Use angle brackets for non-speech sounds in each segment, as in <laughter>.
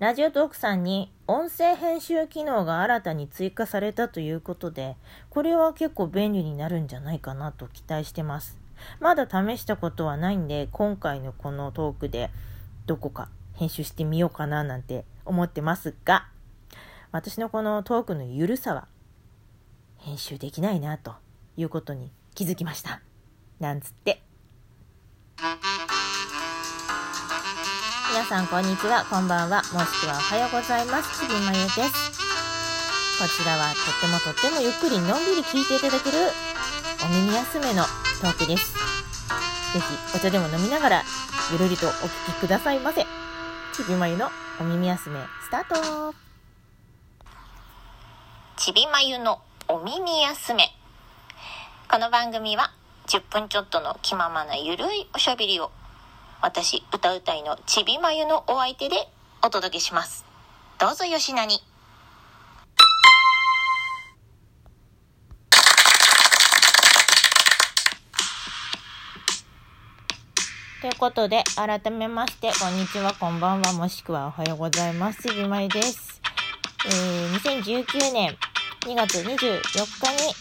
ラジオトークさんに音声編集機能が新たに追加されたということで、これは結構便利になるんじゃないかなと期待してます。まだ試したことはないんで、今回のこのトークでどこか編集してみようかななんて思ってますが、私のこのトークのゆるさは編集できないなということに気づきました。なんつって。皆さんこんにちは、こんばんは、もしくはおはようございます。ちびまゆです。こちらはとってもとってもゆっくりのんびり聞いていただけるお耳休めのトークです。ぜひお茶でも飲みながらゆるりとお聞きくださいませ。ちびまゆのお耳休めスタートちびまゆのお耳休め。この番組は10分ちょっとの気ままなゆるいおしゃべりを私、歌うたいのちびまゆのお相手でお届けします。どうぞよしなに。ということで、改めまして、こんにちは、こんばんは、もしくはおはようございます。ちびまゆです。えー、2019年2月24日に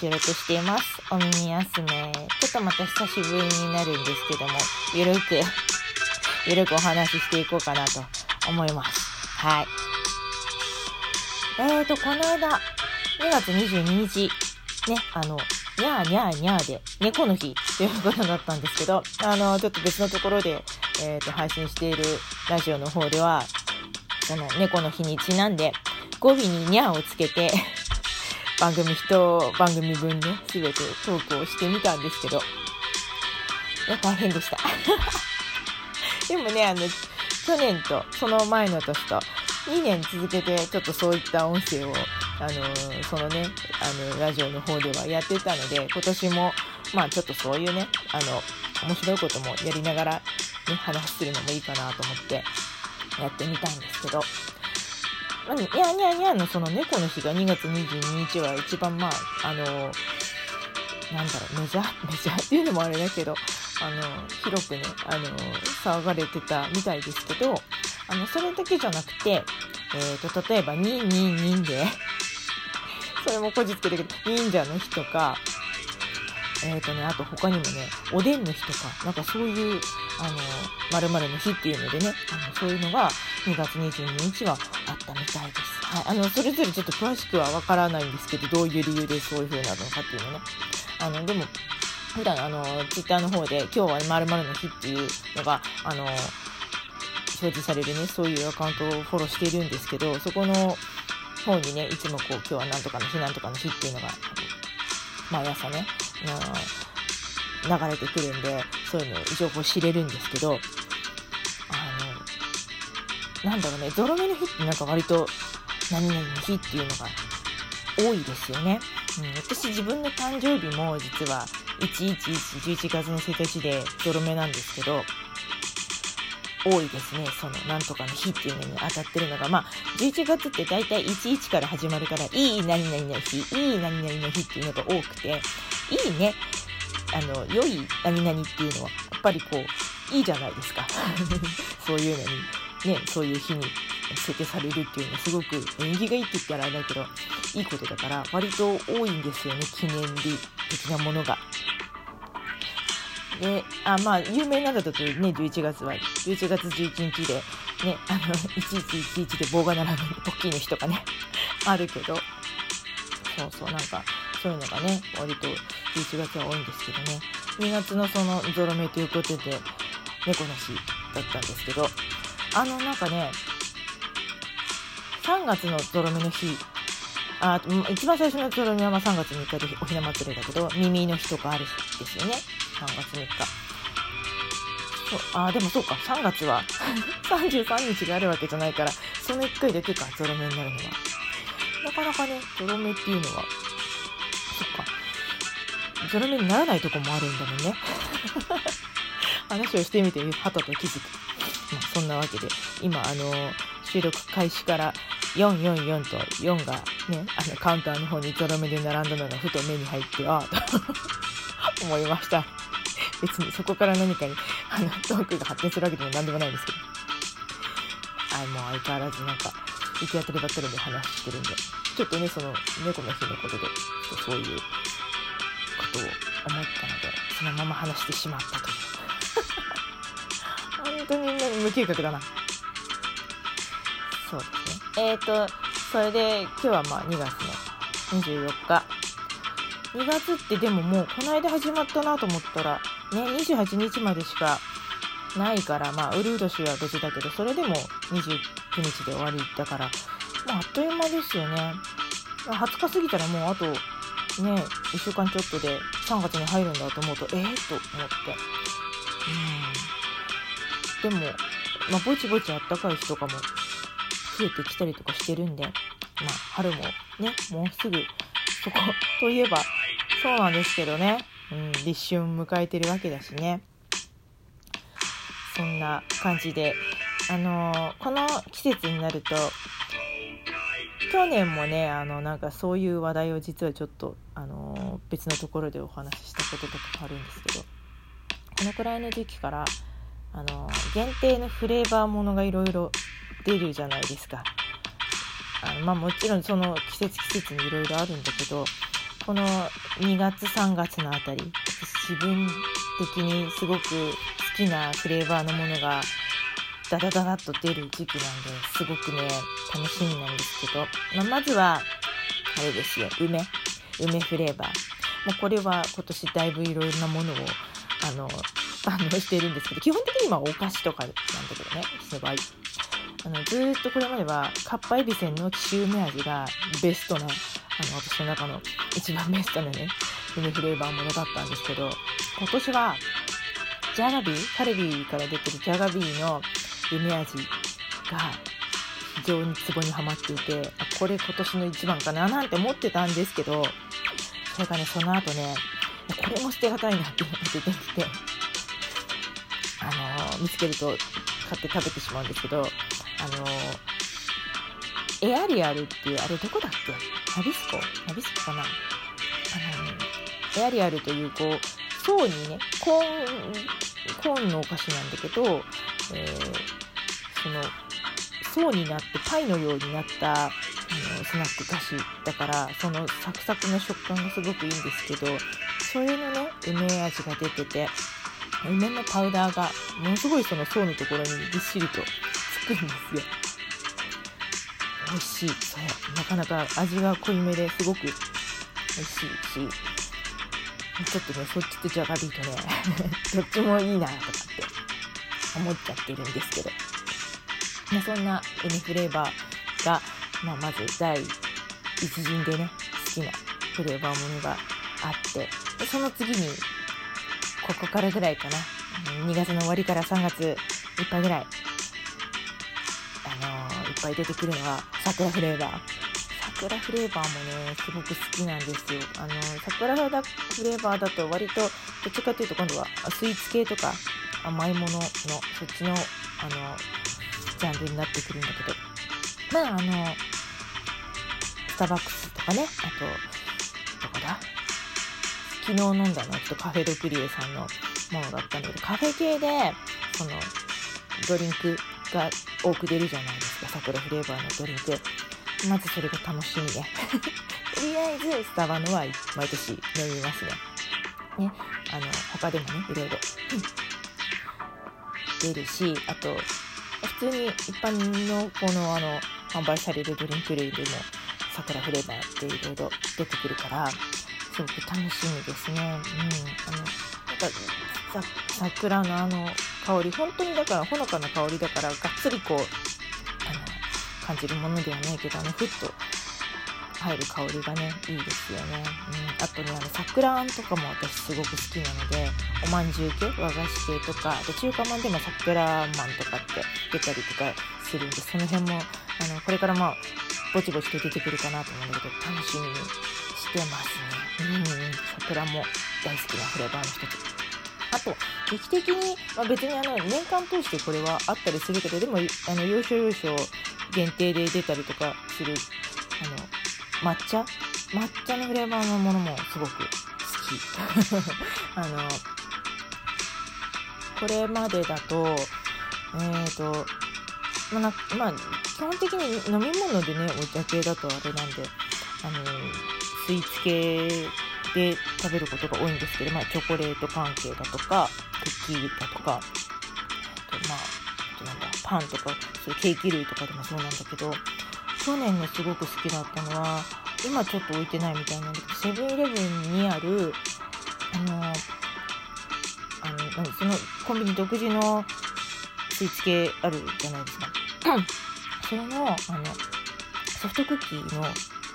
収録しています。お耳休め。ちょっとまた久しぶりになるんですけども、ゆるく、<laughs> ゆるくお話ししていこうかなと思います。はい。えーと、この間、2月22日、ね、あの、にゃーにゃーにゃーで、猫の日ということだったんですけど、あの、ちょっと別のところで、えっ、ー、と、配信しているラジオの方では、その猫の日にちなんで、語尾ににゃーをつけて番組一番組分ね、すべてトークをしてみたんですけど、いや、大変でした。<laughs> でもね、あの、去年とその前の年と2年続けてちょっとそういった音声を、あの、そのね、あの、ラジオの方ではやってたので、今年も、まあちょっとそういうね、あの、面白いこともやりながら、ね、話するのもいいかなと思ってやってみたんですけど、まあ、にゃーにゃーにゃーのその猫の日が2月22日は一番まあ、あの、なんだろう、メジャー、<laughs> メジャーっていうのもあれだけど、あの、広くね、あの、騒がれてたみたいですけど、あの、それだけじゃなくて、えっ、と、例えば、にんにんにんで <laughs> それもこじつけたけど、忍者の日とか、えっ、とね、あと他にもね、おでんの日とか、なんかそういう、あの、〇〇の日っていうのでね、あのそういうのが2月22日はあったみたいです。はい。あの、それぞれちょっと詳しくはわからないんですけど、どういう理由でそういう風になるのかっていうのね。あの、でも、普段あの、ツイッターの方で、今日は〇〇の日っていうのが、あの、表示されるね、そういうアカウントをフォローしているんですけど、そこの方にね、いつもこう、今日はなんとかの日なんとかの日っていうのが、毎朝ね、流れてくるんで、そういうの情報知れるんですけど、なんだろうね、ゾロ目の日ってなんか割と何々の日っていうのが多いですよね。うん、私自分の誕生日も実は111、11月の1日でゾロ目なんですけど、多いですね。その、なんとかの日っていうのに当たってるのが、まあ、11月って大体11から始まるから、いい何々の日、いい何々の日っていうのが多くて、いいね、あの、良い何々っていうのは、やっぱりこう、いいじゃないですか。<laughs> そういうのに、ね、そういう日に設定されるっていうのはすごく縁起がいいって言ったらあれだけど、いいことだから、割と多いんですよね、記念日的なものが。で、あ、まあ、有名なんだとね、11月は、11月11日で、ね、あの、1111で棒が並ぶ大きいの日とかね、<laughs> あるけど、そうそう、なんか、そういうのがね、割と11月は多いんですけどね。2月のそのゾロ目ということで、猫の日だったんですけど、あのなんかね、3月のゾロ目の日、あ一番最初のゾロ目はま3月3日でおひな祭りだけど、耳の日とかある日ですよね。3月3日。そうあでもそうか、3月は <laughs> 33日があるわけじゃないから、その1回だけか、ゾロ目になるのは。なかなかね、ゾロ目っていうのは、そっか、ゾロ目にならないとこもあるんだもんね。<laughs> 話をしてみて、はたと気づく。そんなわけで、今、あの収録開始から444と4がね、あのカウンターの方にゾロ目で並んだのがふと目に入って、ああ、と <laughs> 思いました。別にそこから何かに、あの、トークが発展するわけでも何でもないんですけど。あもう相変わらずなんか行き当たりばったりで話してるんでちょっとねその猫の日のことでちょっとそういうことを思ったのでそのまま話してしまったという当にみんなに無計画だな。そうですね。えっ、ー、とそれで今日はまあ2月の24日。2月ってでももうこの間始まったなと思ったらね28日までしかないからまあウルード氏は別だけどそれでも29日で終わりだからまあ、あっという間ですよね。20日過ぎたらもうあとね1週間ちょっとで3月に入るんだと思うとええー、と思って。うん。でも、まあ、ぼちぼちあったかい日とかも増えてきたりとかしてるんでまあ春もねもうすぐそこといえばそうなんですけどね、うん、立春迎えてるわけだしね。そんな感じで。あのー、この季節になると去年もねあのなんかそういう話題を実はちょっとあのー、別のところでお話ししたこととかあるんですけどこのくらいの時期からあの、限定のフレーバーものがいろいろ出るじゃないですか。あのまあ、もちろんその季節季節にいろいろあるんだけどこの2月3月のあたり自分的にすごく好きなフレーバーのものがダダダダッと出る時期なんですごくね楽しみなんですけど、まあ、まずはあれですよ梅梅フレーバーもうこれは今年だいぶいろいろなものをあのあのしているんですけど基本的にはお菓子とかなんだけどね私の場合。あのずっとこれまではカッパエビセンの紀州梅味がベストなあの私の中の一番ベストなね梅フレーバーものだったんですけど今年はジャガビーカルビーから出てるジャガビーの梅味が非常にツボにはまっていてあこれ今年の一番かななんて思ってたんですけどそれがねその後ねこれも捨てがたいなっていうのが出てきて、見つけると買って食べてしまうんですけどあのー、エアリアルっていうあれどこだっけ？ナビスコ？ナビスコかな？あのー、エアリアルというこう層にねコーンコーンのお菓子なんだけど、えーその層になってパイのようになったあのスナック菓子だからそのサクサクの食感がすごくいいんですけどそれのね梅味が出てて梅のパウダーがものすごいその層のところにぎっしりとつくんですよ。美味しい。そう。なかなか味が濃いめですごく。美味しいし。ちょっとねそっちとじゃがりとね <laughs> どっちもいいなとかって思っちゃってるんですけど。まあ、そんなウニフレーバーが、まあ、まず第一陣でね好きなフレーバーものがあってでその次にここからぐらいかな。2月の終わりから3月いっぱいぐらい。あのー、いっぱい出てくるのは桜フレーバー。桜フレーバーもねすごく好きなんですよ。あのー、桜フレーバーだと割とどっちかというと今度はスイーツ系とか甘いもののそっちのあのジャンルになってくるんだけど。まああのスターバックスとかねあとどこだ？昨日飲んだのはちょっとカフェドクリエさんのものだったんだけどカフェ系でそのドリンクが多く出るじゃないですか。桜フレーバーのドリンク。まずそれが楽しみで。<laughs> とりあえずスタバのは毎年飲みますね。ね。あの他でもねいろいろ。出るしあと普通に一般のこのあの販売されるドリンク類でも桜フレーバーっていろいろ出てくるからすごく楽しみですね。うん、あのなんか桜のあの香り本当にだからほのかな香りだからがっつりこうあの感じるものではないけどあのふっと入る香りがねいいですよね、うん、あとねあの桜あんとかも私すごく好きなのでおまんじゅう系和菓子系とかあと中華まんでも桜まんとかって出たりとかするんでその辺もあのこれからまあぼちぼちと出てくるかなと思うんだけど楽しみにしてますね。うん桜も大好きなフレーバーの一つ。あと時期的に、まあ、別にあの年間通してこれはあったりするけどでもあの要所要所限定で出たりとかするあの抹茶？抹茶のフレーバーのものもすごく好き。<laughs> あのこれまでだとえっ、ー、とまあなまあ、基本的に飲み物でねお茶系だとあれなんであのスイーツ系で食べることが多いんですけど、まあ、チョコレート関係だとかクッキーだとかあとまああとなんだパンとかそういうケーキ類とかでもそうなんだけど去年ねすごく好きだったのは今ちょっと置いてないみたいなんだけどセブンイレブンにあるあのあの何そのコンビニ独自のスイーツ系あるじゃないですか。それのあのソフトクッキーの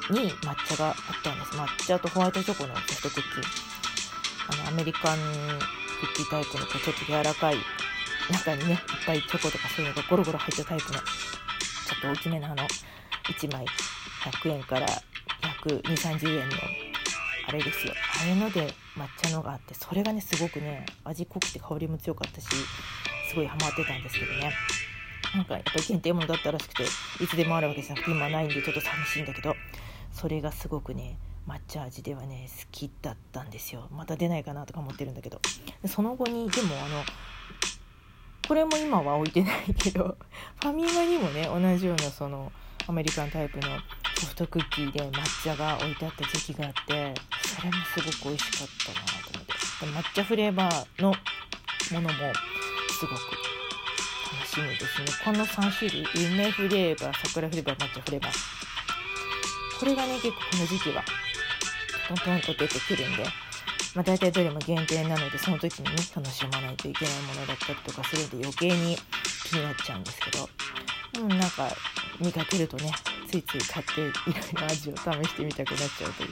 に抹茶があったんです。抹茶とホワイトチョコのソフトクッキー。あのアメリカンクッキータイプのちょっと柔らかい中にねいっぱいチョコとかそういうのがゴロゴロ入ったタイプのちょっと大きめなあの1枚100円から12030円のあれですよ。あれので抹茶のがあってそれがねすごくね味濃くて香りも強かったしすごいハマってたんですけどね。なんかやっぱり限定ものだったらしくていつでもあるわけじゃなくて今ないんでちょっと寂しいんだけど。それがすごくね抹茶味ではね好きだったんですよ。また出ないかなとか思ってるんだけど。その後にでもあのこれも今は置いてないけど <laughs> ファミマにもね同じようなそのアメリカンタイプのソフトクッキーで抹茶が置いてあった時期があってそれもすごく美味しかったなと思って。抹茶フレーバーのものもすごく楽しみですね。この3種類梅フレーバー桜フレーバー抹茶フレーバー。これがね結構この時期はトントンと出てくるんで、まあ、大体どれも限定なのでその時にね楽しまないといけないものだったりとかするんで余計に気になっちゃうんですけどうんなんか見かけるとねついつい買っていろいろ味を試してみたくなっちゃうという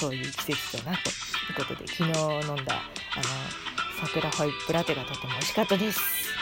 そういう季節だなということで昨日飲んだあの桜ホイップラテがとても美味しかったです。